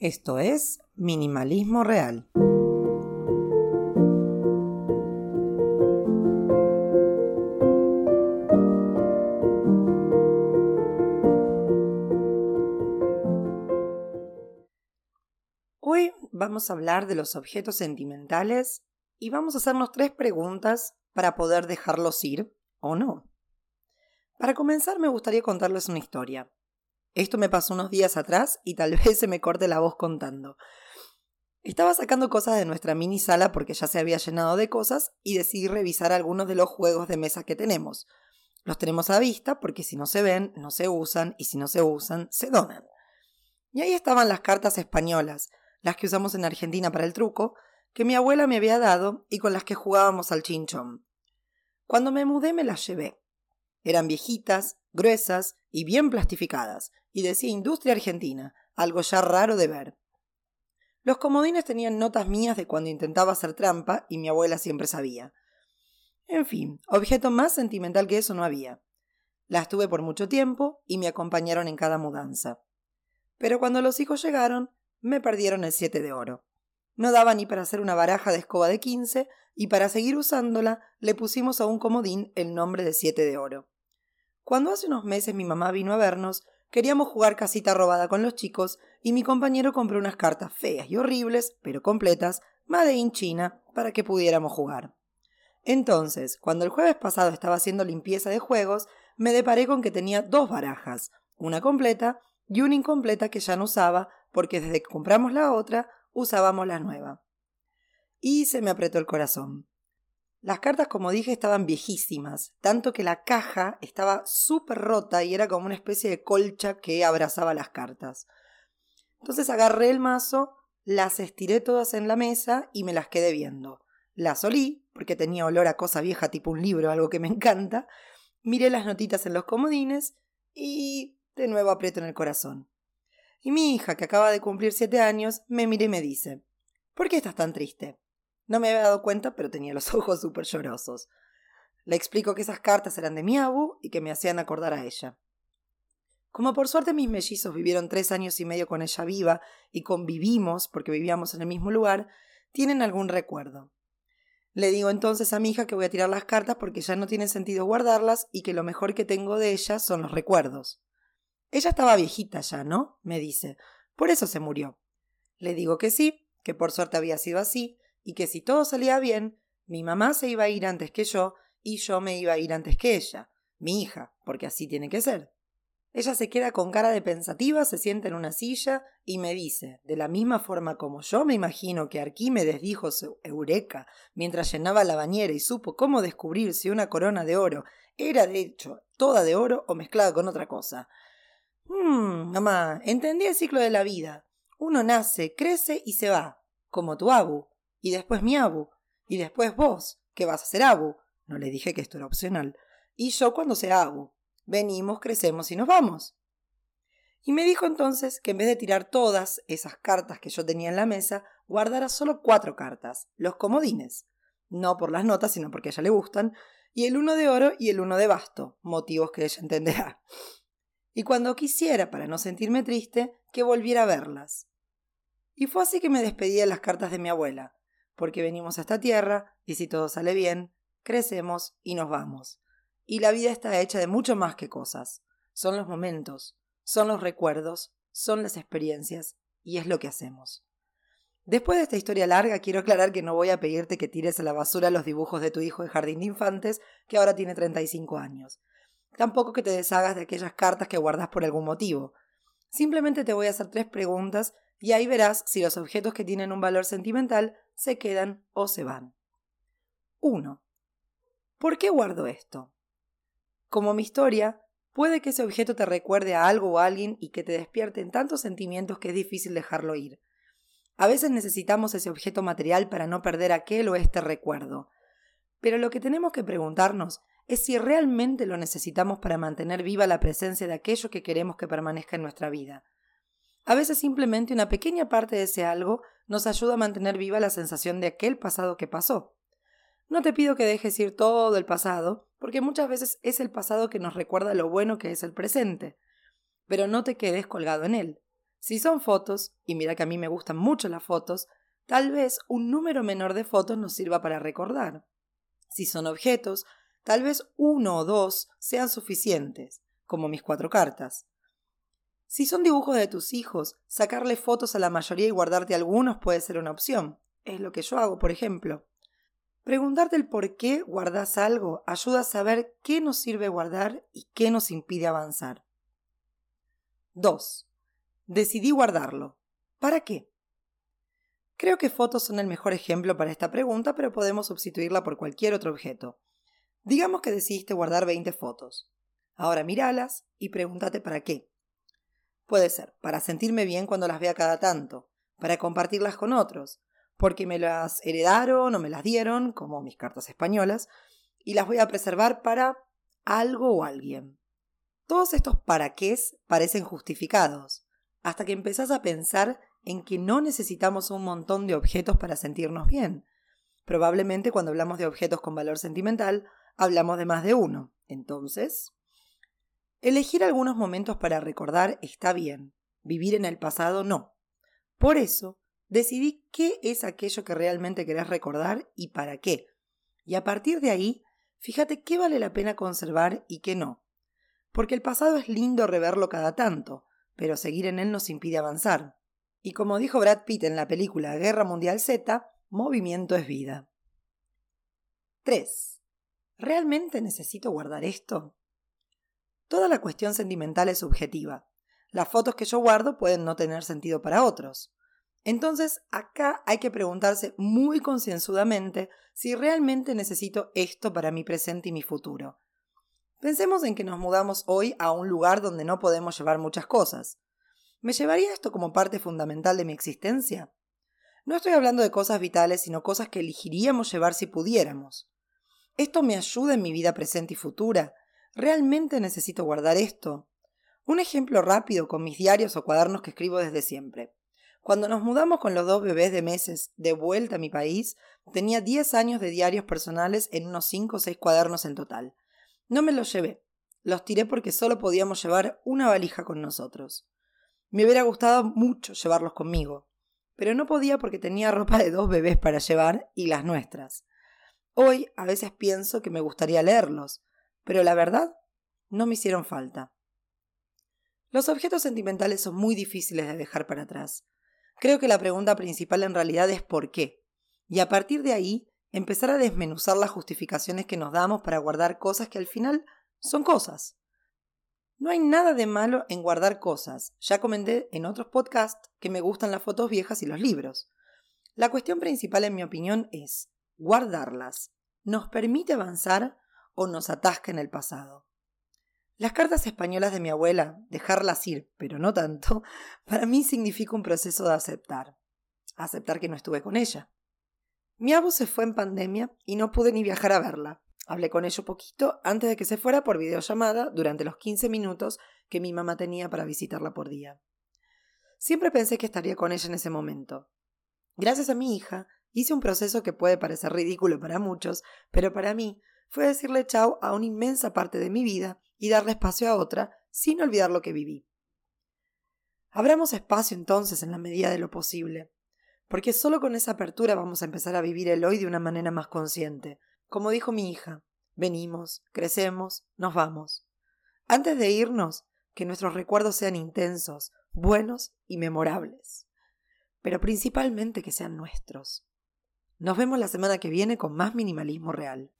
Esto es Minimalismo Real. Hoy vamos a hablar de los objetos sentimentales y vamos a hacernos tres preguntas para poder dejarlos ir o no. Para comenzar me gustaría contarles una historia. Esto me pasó unos días atrás y tal vez se me corte la voz contando. Estaba sacando cosas de nuestra mini sala porque ya se había llenado de cosas y decidí revisar algunos de los juegos de mesa que tenemos. Los tenemos a vista porque si no se ven, no se usan y si no se usan, se donan. Y ahí estaban las cartas españolas, las que usamos en Argentina para el truco, que mi abuela me había dado y con las que jugábamos al chinchón. Cuando me mudé me las llevé. Eran viejitas, gruesas y bien plastificadas, y decía Industria Argentina, algo ya raro de ver. Los comodines tenían notas mías de cuando intentaba hacer trampa y mi abuela siempre sabía. En fin, objeto más sentimental que eso no había. Las tuve por mucho tiempo y me acompañaron en cada mudanza. Pero cuando los hijos llegaron, me perdieron el siete de oro. No daba ni para hacer una baraja de escoba de quince, y para seguir usándola le pusimos a un comodín el nombre de siete de oro. Cuando hace unos meses mi mamá vino a vernos, queríamos jugar casita robada con los chicos, y mi compañero compró unas cartas feas y horribles, pero completas, Made in China, para que pudiéramos jugar. Entonces, cuando el jueves pasado estaba haciendo limpieza de juegos, me deparé con que tenía dos barajas, una completa y una incompleta que ya no usaba, porque desde que compramos la otra usábamos la nueva. Y se me apretó el corazón. Las cartas, como dije, estaban viejísimas, tanto que la caja estaba súper rota y era como una especie de colcha que abrazaba las cartas. Entonces agarré el mazo, las estiré todas en la mesa y me las quedé viendo. Las olí, porque tenía olor a cosa vieja tipo un libro, algo que me encanta. Miré las notitas en los comodines y de nuevo aprieto en el corazón. Y mi hija, que acaba de cumplir siete años, me mira y me dice, ¿por qué estás tan triste? No me había dado cuenta, pero tenía los ojos súper llorosos. Le explico que esas cartas eran de mi abu y que me hacían acordar a ella. Como por suerte mis mellizos vivieron tres años y medio con ella viva y convivimos porque vivíamos en el mismo lugar, tienen algún recuerdo. Le digo entonces a mi hija que voy a tirar las cartas porque ya no tiene sentido guardarlas y que lo mejor que tengo de ellas son los recuerdos. Ella estaba viejita ya, ¿no? me dice. Por eso se murió. Le digo que sí, que por suerte había sido así, y que si todo salía bien, mi mamá se iba a ir antes que yo, y yo me iba a ir antes que ella, mi hija, porque así tiene que ser. Ella se queda con cara de pensativa, se sienta en una silla y me dice, de la misma forma como yo me imagino que Arquímedes dijo su eureka mientras llenaba la bañera y supo cómo descubrir si una corona de oro era de hecho toda de oro o mezclada con otra cosa. Hmm, mamá, entendí el ciclo de la vida. Uno nace, crece y se va, como tu abu, y después mi abu, y después vos, que vas a ser abu. No le dije que esto era opcional. Y yo cuando sea abu. Venimos, crecemos y nos vamos. Y me dijo entonces que en vez de tirar todas esas cartas que yo tenía en la mesa, guardara solo cuatro cartas, los comodines. No por las notas, sino porque a ella le gustan, y el uno de oro y el uno de basto, motivos que ella entenderá y cuando quisiera, para no sentirme triste, que volviera a verlas. Y fue así que me despedí de las cartas de mi abuela, porque venimos a esta tierra y si todo sale bien, crecemos y nos vamos. Y la vida está hecha de mucho más que cosas. Son los momentos, son los recuerdos, son las experiencias y es lo que hacemos. Después de esta historia larga, quiero aclarar que no voy a pedirte que tires a la basura los dibujos de tu hijo de jardín de infantes, que ahora tiene 35 años. Tampoco que te deshagas de aquellas cartas que guardas por algún motivo. Simplemente te voy a hacer tres preguntas y ahí verás si los objetos que tienen un valor sentimental se quedan o se van. 1. ¿Por qué guardo esto? Como mi historia, puede que ese objeto te recuerde a algo o a alguien y que te despierten tantos sentimientos que es difícil dejarlo ir. A veces necesitamos ese objeto material para no perder aquel o este recuerdo. Pero lo que tenemos que preguntarnos es si realmente lo necesitamos para mantener viva la presencia de aquello que queremos que permanezca en nuestra vida. A veces simplemente una pequeña parte de ese algo nos ayuda a mantener viva la sensación de aquel pasado que pasó. No te pido que dejes ir todo el pasado, porque muchas veces es el pasado que nos recuerda lo bueno que es el presente. Pero no te quedes colgado en él. Si son fotos, y mira que a mí me gustan mucho las fotos, tal vez un número menor de fotos nos sirva para recordar. Si son objetos, tal vez uno o dos sean suficientes, como mis cuatro cartas. Si son dibujos de tus hijos, sacarle fotos a la mayoría y guardarte algunos puede ser una opción. Es lo que yo hago, por ejemplo. Preguntarte el por qué guardas algo ayuda a saber qué nos sirve guardar y qué nos impide avanzar. 2. Decidí guardarlo. ¿Para qué? Creo que fotos son el mejor ejemplo para esta pregunta, pero podemos sustituirla por cualquier otro objeto. Digamos que decidiste guardar 20 fotos. Ahora míralas y pregúntate para qué. Puede ser para sentirme bien cuando las vea cada tanto, para compartirlas con otros, porque me las heredaron o me las dieron, como mis cartas españolas, y las voy a preservar para algo o alguien. Todos estos para qué parecen justificados, hasta que empezás a pensar en que no necesitamos un montón de objetos para sentirnos bien. Probablemente cuando hablamos de objetos con valor sentimental, hablamos de más de uno. Entonces, elegir algunos momentos para recordar está bien, vivir en el pasado no. Por eso, decidí qué es aquello que realmente querés recordar y para qué. Y a partir de ahí, fíjate qué vale la pena conservar y qué no. Porque el pasado es lindo reverlo cada tanto, pero seguir en él nos impide avanzar. Y como dijo Brad Pitt en la película Guerra Mundial Z, movimiento es vida. 3. ¿Realmente necesito guardar esto? Toda la cuestión sentimental es subjetiva. Las fotos que yo guardo pueden no tener sentido para otros. Entonces, acá hay que preguntarse muy concienzudamente si realmente necesito esto para mi presente y mi futuro. Pensemos en que nos mudamos hoy a un lugar donde no podemos llevar muchas cosas. ¿Me llevaría esto como parte fundamental de mi existencia? No estoy hablando de cosas vitales, sino cosas que elegiríamos llevar si pudiéramos. ¿Esto me ayuda en mi vida presente y futura? ¿Realmente necesito guardar esto? Un ejemplo rápido con mis diarios o cuadernos que escribo desde siempre. Cuando nos mudamos con los dos bebés de meses de vuelta a mi país, tenía 10 años de diarios personales en unos 5 o 6 cuadernos en total. No me los llevé. Los tiré porque solo podíamos llevar una valija con nosotros. Me hubiera gustado mucho llevarlos conmigo, pero no podía porque tenía ropa de dos bebés para llevar y las nuestras. Hoy a veces pienso que me gustaría leerlos, pero la verdad no me hicieron falta. Los objetos sentimentales son muy difíciles de dejar para atrás. Creo que la pregunta principal en realidad es ¿por qué? Y a partir de ahí empezar a desmenuzar las justificaciones que nos damos para guardar cosas que al final son cosas. No hay nada de malo en guardar cosas. Ya comenté en otros podcasts que me gustan las fotos viejas y los libros. La cuestión principal, en mi opinión, es guardarlas. ¿Nos permite avanzar o nos atasca en el pasado? Las cartas españolas de mi abuela, dejarlas ir, pero no tanto, para mí significa un proceso de aceptar. Aceptar que no estuve con ella. Mi abu se fue en pandemia y no pude ni viajar a verla. Hablé con ella poquito antes de que se fuera por videollamada durante los 15 minutos que mi mamá tenía para visitarla por día. Siempre pensé que estaría con ella en ese momento. Gracias a mi hija, hice un proceso que puede parecer ridículo para muchos, pero para mí fue decirle chao a una inmensa parte de mi vida y darle espacio a otra sin olvidar lo que viví. Abramos espacio entonces en la medida de lo posible porque solo con esa apertura vamos a empezar a vivir el hoy de una manera más consciente. Como dijo mi hija, venimos, crecemos, nos vamos. Antes de irnos, que nuestros recuerdos sean intensos, buenos y memorables, pero principalmente que sean nuestros. Nos vemos la semana que viene con más minimalismo real.